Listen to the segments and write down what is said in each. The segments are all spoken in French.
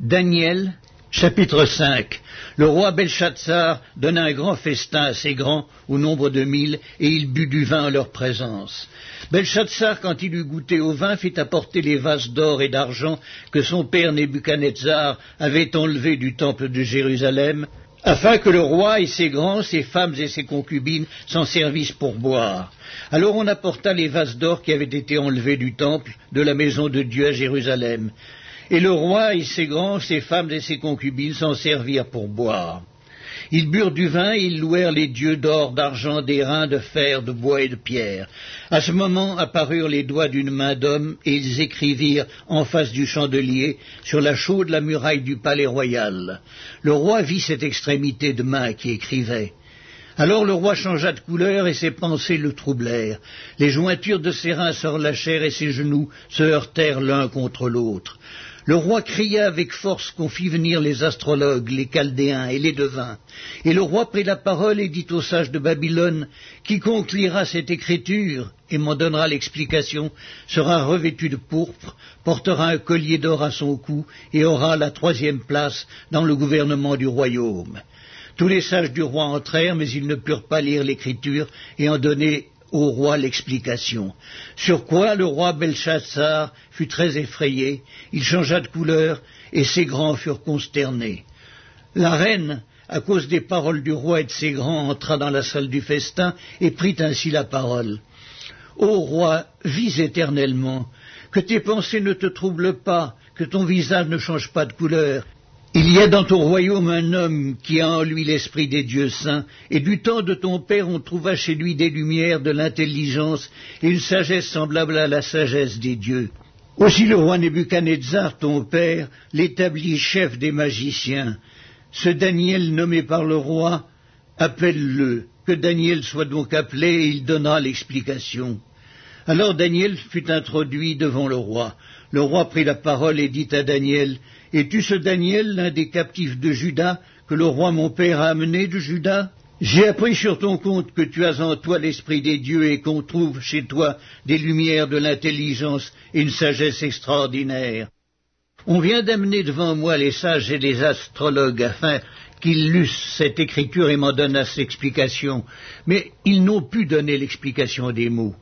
Daniel, chapitre 5 Le roi Belshazzar donna un grand festin assez grand, au nombre de mille, et il but du vin en leur présence. Belshazzar, quand il eut goûté au vin, fit apporter les vases d'or et d'argent que son père Nebuchadnezzar avait enlevés du temple de Jérusalem, afin que le roi et ses grands, ses femmes et ses concubines s'en servissent pour boire. Alors on apporta les vases d'or qui avaient été enlevés du temple de la maison de Dieu à Jérusalem. Et le roi et ses grands, ses femmes et ses concubines s'en servirent pour boire. Ils burent du vin et ils louèrent les dieux d'or, d'argent, d'airain, de fer, de bois et de pierre. À ce moment apparurent les doigts d'une main d'homme et ils écrivirent en face du chandelier sur la chaude la muraille du palais royal. Le roi vit cette extrémité de main qui écrivait. Alors le roi changea de couleur et ses pensées le troublèrent. Les jointures de ses reins se relâchèrent et ses genoux se heurtèrent l'un contre l'autre. Le roi cria avec force qu'on fit venir les astrologues, les chaldéens et les devins. Et le roi prit la parole et dit aux sages de Babylone, Quiconque lira cette écriture et m'en donnera l'explication sera revêtu de pourpre, portera un collier d'or à son cou et aura la troisième place dans le gouvernement du royaume. Tous les sages du roi entrèrent, mais ils ne purent pas lire l'écriture et en donner au roi l'explication. Sur quoi le roi Belshazzar fut très effrayé, il changea de couleur, et ses grands furent consternés. La reine, à cause des paroles du roi et de ses grands, entra dans la salle du festin et prit ainsi la parole. Ô roi, vis éternellement, que tes pensées ne te troublent pas, que ton visage ne change pas de couleur, il y a dans ton royaume un homme qui a en lui l'esprit des dieux saints, et du temps de ton père on trouva chez lui des lumières, de l'intelligence, et une sagesse semblable à la sagesse des dieux. Aussi le roi Nebuchadnezzar, ton père, l'établit chef des magiciens. Ce Daniel nommé par le roi, appelle-le. Que Daniel soit donc appelé, et il donnera l'explication. Alors Daniel fut introduit devant le roi. Le roi prit la parole et dit à Daniel, Es-tu ce Daniel, l'un des captifs de Juda, que le roi mon père a amené de Juda J'ai appris sur ton compte que tu as en toi l'esprit des dieux et qu'on trouve chez toi des lumières de l'intelligence et une sagesse extraordinaire. On vient d'amener devant moi les sages et les astrologues afin qu'ils lussent cette écriture et m'en donnassent l'explication, mais ils n'ont pu donner l'explication des mots.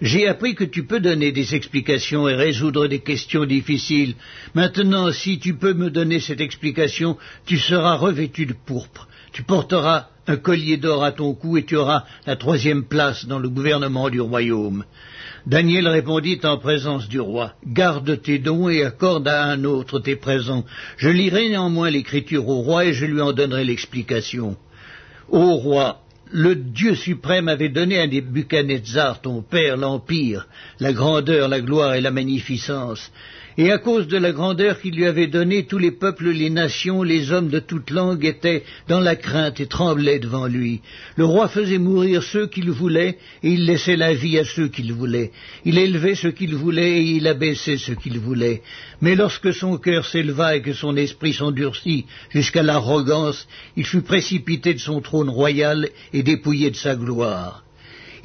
J'ai appris que tu peux donner des explications et résoudre des questions difficiles. Maintenant, si tu peux me donner cette explication, tu seras revêtu de pourpre. Tu porteras un collier d'or à ton cou et tu auras la troisième place dans le gouvernement du royaume. Daniel répondit en présence du roi, Garde tes dons et accorde à un autre tes présents. Je lirai néanmoins l'écriture au roi et je lui en donnerai l'explication. Ô roi, le Dieu suprême avait donné à Nebuchadnezzar, ton père, l'empire, la grandeur, la gloire et la magnificence. Et à cause de la grandeur qu'il lui avait donnée, tous les peuples, les nations, les hommes de toute langue étaient dans la crainte et tremblaient devant lui. Le roi faisait mourir ceux qu'il voulait, et il laissait la vie à ceux qu'il voulait. Il élevait ceux qu'il voulait, et il abaissait ceux qu'il voulait. Mais lorsque son cœur s'éleva et que son esprit s'endurcit jusqu'à l'arrogance, il fut précipité de son trône royal et dépouillé de sa gloire.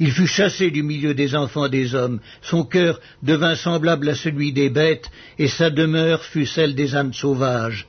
Il fut chassé du milieu des enfants des hommes, son cœur devint semblable à celui des bêtes, et sa demeure fut celle des âmes sauvages.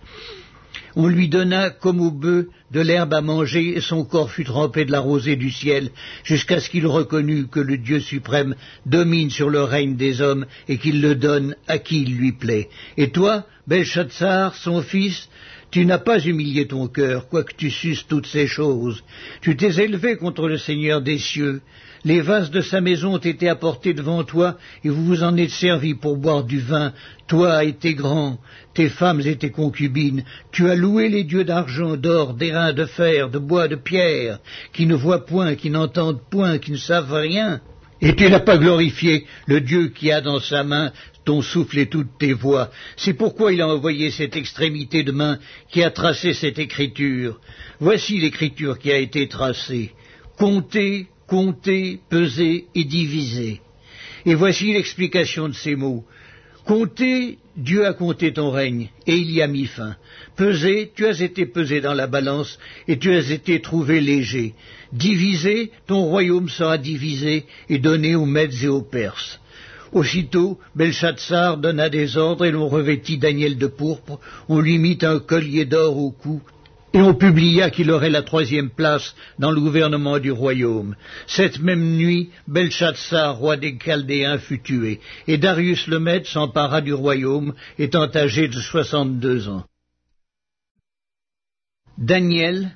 On lui donna, comme au bœuf, de l'herbe à manger, et son corps fut trempé de la rosée du ciel, jusqu'à ce qu'il reconnût que le Dieu suprême domine sur le règne des hommes, et qu'il le donne à qui il lui plaît. Et toi, Belshazzar, son fils, tu n'as pas humilié ton cœur, quoique tu susses toutes ces choses. Tu t'es élevé contre le Seigneur des cieux. Les vases de sa maison ont été apportés devant toi, et vous vous en êtes servis pour boire du vin, toi et tes grands, tes femmes et tes concubines. Tu as loué les dieux d'argent, d'or, d'airain, de fer, de bois, de pierre, qui ne voient point, qui n'entendent point, qui ne savent rien. Et tu n'as pas glorifié le Dieu qui a dans sa main ton souffle et toutes tes voix. C'est pourquoi il a envoyé cette extrémité de main qui a tracé cette écriture. Voici l'écriture qui a été tracée. Compter, compter, peser et diviser. Et voici l'explication de ces mots. Compter, Dieu a compté ton règne, et il y a mis fin. Peser, tu as été pesé dans la balance, et tu as été trouvé léger. Diviser, ton royaume sera divisé et donné aux Mèdes et aux Perses. Aussitôt, Belshazzar donna des ordres et l'on revêtit Daniel de pourpre, on lui mit un collier d'or au cou, et on publia qu'il aurait la troisième place dans le gouvernement du royaume. Cette même nuit, Belshazzar, roi des Chaldéens, fut tué, et Darius le Mède s'empara du royaume, étant âgé de soixante-deux ans. Daniel,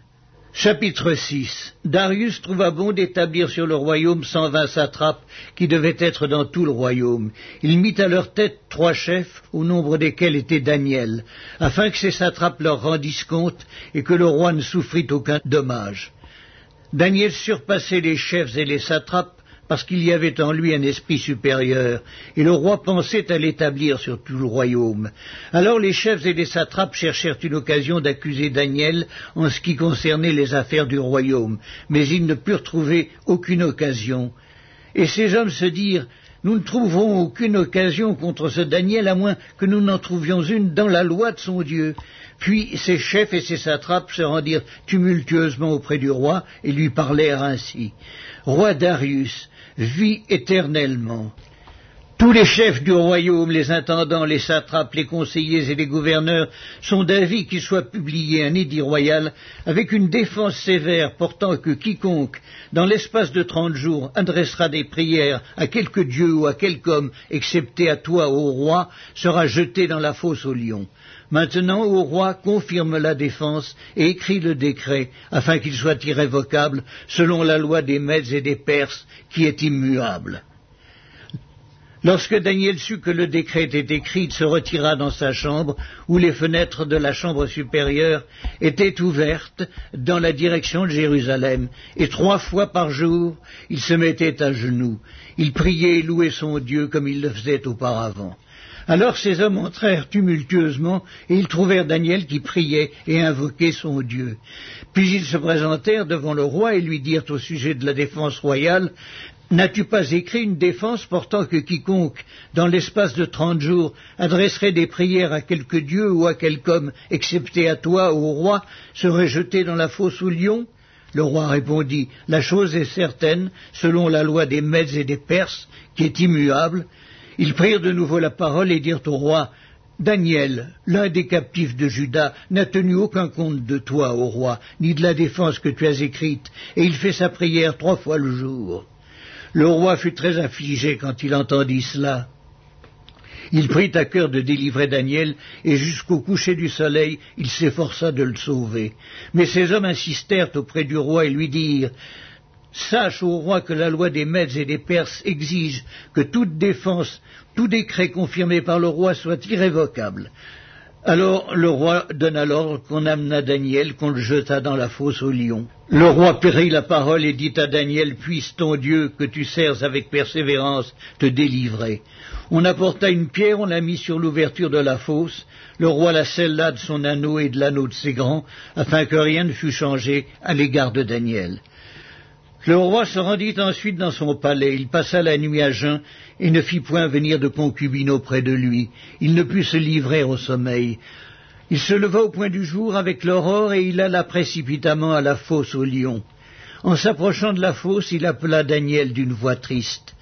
Chapitre 6 Darius trouva bon d'établir sur le royaume cent vingt satrapes qui devaient être dans tout le royaume. Il mit à leur tête trois chefs, au nombre desquels était Daniel, afin que ces satrapes leur rendissent compte et que le roi ne souffrit aucun dommage. Daniel surpassait les chefs et les satrapes parce qu'il y avait en lui un esprit supérieur, et le roi pensait à l'établir sur tout le royaume. Alors les chefs et les satrapes cherchèrent une occasion d'accuser Daniel en ce qui concernait les affaires du royaume, mais ils ne purent trouver aucune occasion. Et ces hommes se dirent nous ne trouverons aucune occasion contre ce Daniel à moins que nous n'en trouvions une dans la loi de son Dieu. Puis ses chefs et ses satrapes se rendirent tumultueusement auprès du roi et lui parlèrent ainsi. Roi Darius, vit éternellement. Tous les chefs du royaume, les intendants, les satrapes, les conseillers et les gouverneurs sont d'avis qu'il soit publié un édit royal avec une défense sévère portant que quiconque, dans l'espace de trente jours, adressera des prières à quelque dieu ou à quelque homme, excepté à toi, ô roi, sera jeté dans la fosse au lion. Maintenant, ô roi, confirme la défense et écris le décret, afin qu'il soit irrévocable, selon la loi des Mèdes et des Perses, qui est immuable. Lorsque Daniel sut que le décret était écrit, il se retira dans sa chambre, où les fenêtres de la chambre supérieure étaient ouvertes dans la direction de Jérusalem, et trois fois par jour il se mettait à genoux. Il priait et louait son Dieu comme il le faisait auparavant. Alors ces hommes entrèrent tumultueusement, et ils trouvèrent Daniel qui priait et invoquait son Dieu. Puis ils se présentèrent devant le roi et lui dirent au sujet de la défense royale N'as-tu pas écrit une défense portant que quiconque, dans l'espace de trente jours, adresserait des prières à quelque dieu ou à quelque homme, excepté à toi, ô roi, serait jeté dans la fosse au lion? Le roi répondit La chose est certaine, selon la loi des Mèdes et des Perses, qui est immuable, ils prirent de nouveau la parole et dirent au roi, Daniel, l'un des captifs de Juda, n'a tenu aucun compte de toi, ô roi, ni de la défense que tu as écrite, et il fait sa prière trois fois le jour. Le roi fut très affligé quand il entendit cela. Il prit à cœur de délivrer Daniel, et jusqu'au coucher du soleil, il s'efforça de le sauver. Mais ces hommes insistèrent auprès du roi et lui dirent Sache, ô roi, que la loi des Mèdes et des Perses exige que toute défense, tout décret confirmé par le roi soit irrévocable. Alors le roi donna l'ordre qu'on amena Daniel, qu'on le jeta dans la fosse au lion. Le roi prit la parole et dit à Daniel, Puisse ton Dieu, que tu sers avec persévérance, te délivrer. On apporta une pierre, on la mit sur l'ouverture de la fosse. Le roi la scella de son anneau et de l'anneau de ses grands, afin que rien ne fût changé à l'égard de Daniel. Le roi se rendit ensuite dans son palais, il passa la nuit à jeun, et ne fit point venir de concubine auprès de lui. Il ne put se livrer au sommeil. Il se leva au point du jour avec l'aurore, et il alla précipitamment à la fosse au lion. En s'approchant de la fosse, il appela Daniel d'une voix triste.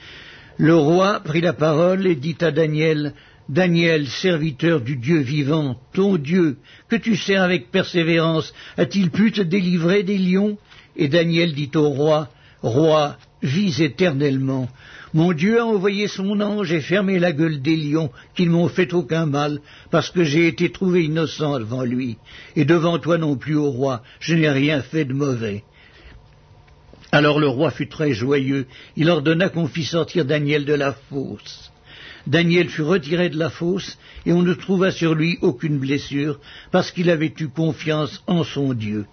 Le roi prit la parole et dit à Daniel, Daniel, serviteur du Dieu vivant, ton Dieu, que tu sers avec persévérance, a-t-il pu te délivrer des lions? Et Daniel dit au roi, Roi, vis éternellement. Mon Dieu a envoyé son ange et fermé la gueule des lions, qui ne m'ont fait aucun mal, parce que j'ai été trouvé innocent devant lui. Et devant toi non plus, ô roi, je n'ai rien fait de mauvais. Alors le roi fut très joyeux. Il ordonna qu'on fît sortir Daniel de la fosse. Daniel fut retiré de la fosse, et on ne trouva sur lui aucune blessure, parce qu'il avait eu confiance en son Dieu.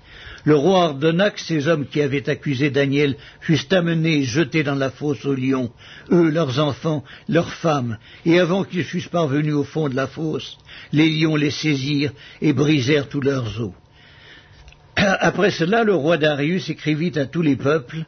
Le roi ordonna que ces hommes qui avaient accusé Daniel fussent amenés et jetés dans la fosse aux lions, eux, leurs enfants, leurs femmes, et avant qu'ils fussent parvenus au fond de la fosse, les lions les saisirent et brisèrent tous leurs os. Après cela, le roi Darius écrivit à tous les peuples,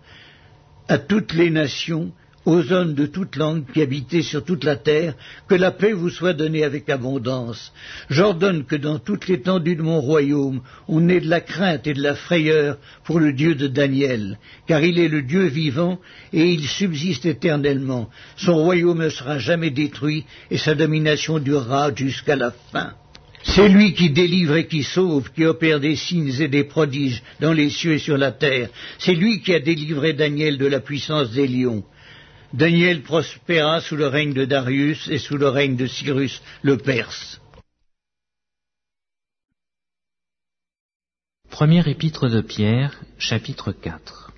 à toutes les nations, aux hommes de toute langue qui habitez sur toute la terre, que la paix vous soit donnée avec abondance. J'ordonne que dans toute l'étendue de mon royaume, on ait de la crainte et de la frayeur pour le Dieu de Daniel, car il est le Dieu vivant et il subsiste éternellement. Son royaume ne sera jamais détruit et sa domination durera jusqu'à la fin. C'est lui qui délivre et qui sauve, qui opère des signes et des prodiges dans les cieux et sur la terre. C'est lui qui a délivré Daniel de la puissance des lions. Daniel prospéra sous le règne de Darius et sous le règne de Cyrus le Perse. Première épître de Pierre, chapitre 4.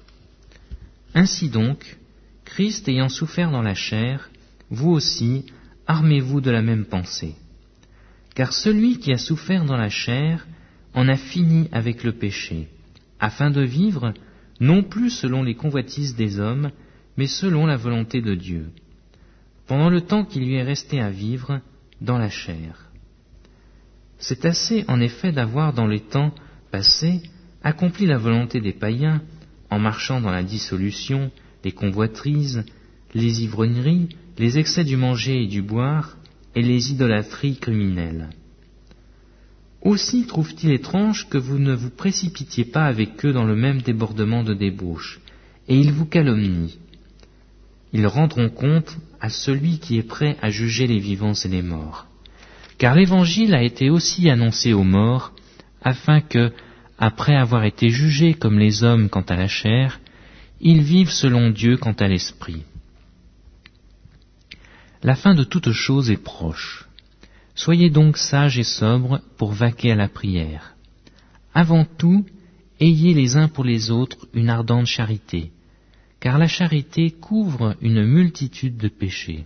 Ainsi donc, Christ ayant souffert dans la chair, vous aussi, armez-vous de la même pensée. Car celui qui a souffert dans la chair en a fini avec le péché, afin de vivre non plus selon les convoitises des hommes, mais selon la volonté de Dieu, pendant le temps qui lui est resté à vivre dans la chair. C'est assez en effet d'avoir dans les temps passés accompli la volonté des païens en marchant dans la dissolution, les convoitrises, les ivrogneries, les excès du manger et du boire, et les idolâtries criminelles. Aussi trouve-t-il étrange que vous ne vous précipitiez pas avec eux dans le même débordement de débauche, et ils vous calomnient ils rendront compte à celui qui est prêt à juger les vivants et les morts. Car l'évangile a été aussi annoncé aux morts, afin que, après avoir été jugés comme les hommes quant à la chair, ils vivent selon Dieu quant à l'esprit. La fin de toute chose est proche. Soyez donc sages et sobres pour vaquer à la prière. Avant tout, ayez les uns pour les autres une ardente charité, car la charité couvre une multitude de péchés.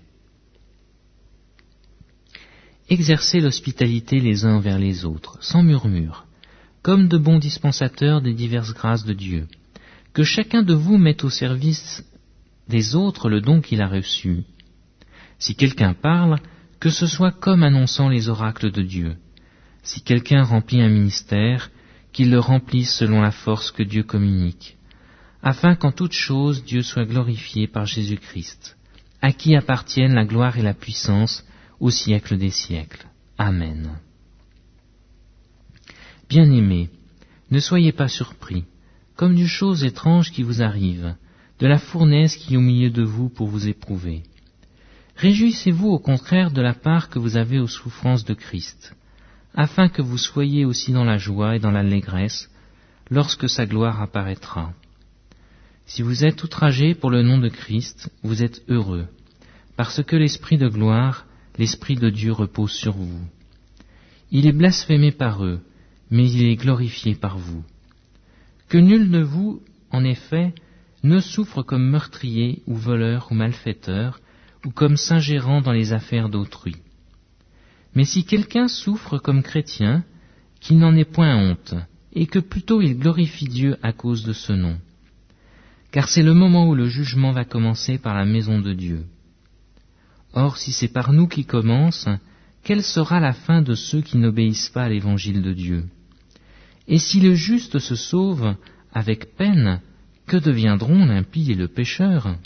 Exercez l'hospitalité les uns envers les autres, sans murmure, comme de bons dispensateurs des diverses grâces de Dieu. Que chacun de vous mette au service des autres le don qu'il a reçu. Si quelqu'un parle, que ce soit comme annonçant les oracles de Dieu. Si quelqu'un remplit un ministère, qu'il le remplisse selon la force que Dieu communique afin qu'en toute chose Dieu soit glorifié par Jésus-Christ, à qui appartiennent la gloire et la puissance au siècle des siècles. Amen. Bien-aimés, ne soyez pas surpris, comme d'une chose étrange qui vous arrive, de la fournaise qui est au milieu de vous pour vous éprouver. Réjouissez-vous au contraire de la part que vous avez aux souffrances de Christ, afin que vous soyez aussi dans la joie et dans l'allégresse lorsque sa gloire apparaîtra. Si vous êtes outragés pour le nom de Christ, vous êtes heureux, parce que l'Esprit de gloire, l'Esprit de Dieu repose sur vous. Il est blasphémé par eux, mais il est glorifié par vous. Que nul de vous, en effet, ne souffre comme meurtrier ou voleur ou malfaiteur, ou comme s'ingérant dans les affaires d'autrui. Mais si quelqu'un souffre comme chrétien, qu'il n'en ait point honte, et que plutôt il glorifie Dieu à cause de ce nom car c'est le moment où le jugement va commencer par la maison de Dieu. Or, si c'est par nous qui commence, quelle sera la fin de ceux qui n'obéissent pas à l'évangile de Dieu? Et si le juste se sauve avec peine, que deviendront l'impie et le pécheur?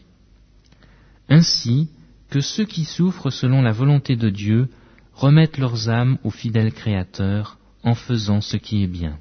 Ainsi que ceux qui souffrent selon la volonté de Dieu remettent leurs âmes au fidèle Créateur en faisant ce qui est bien.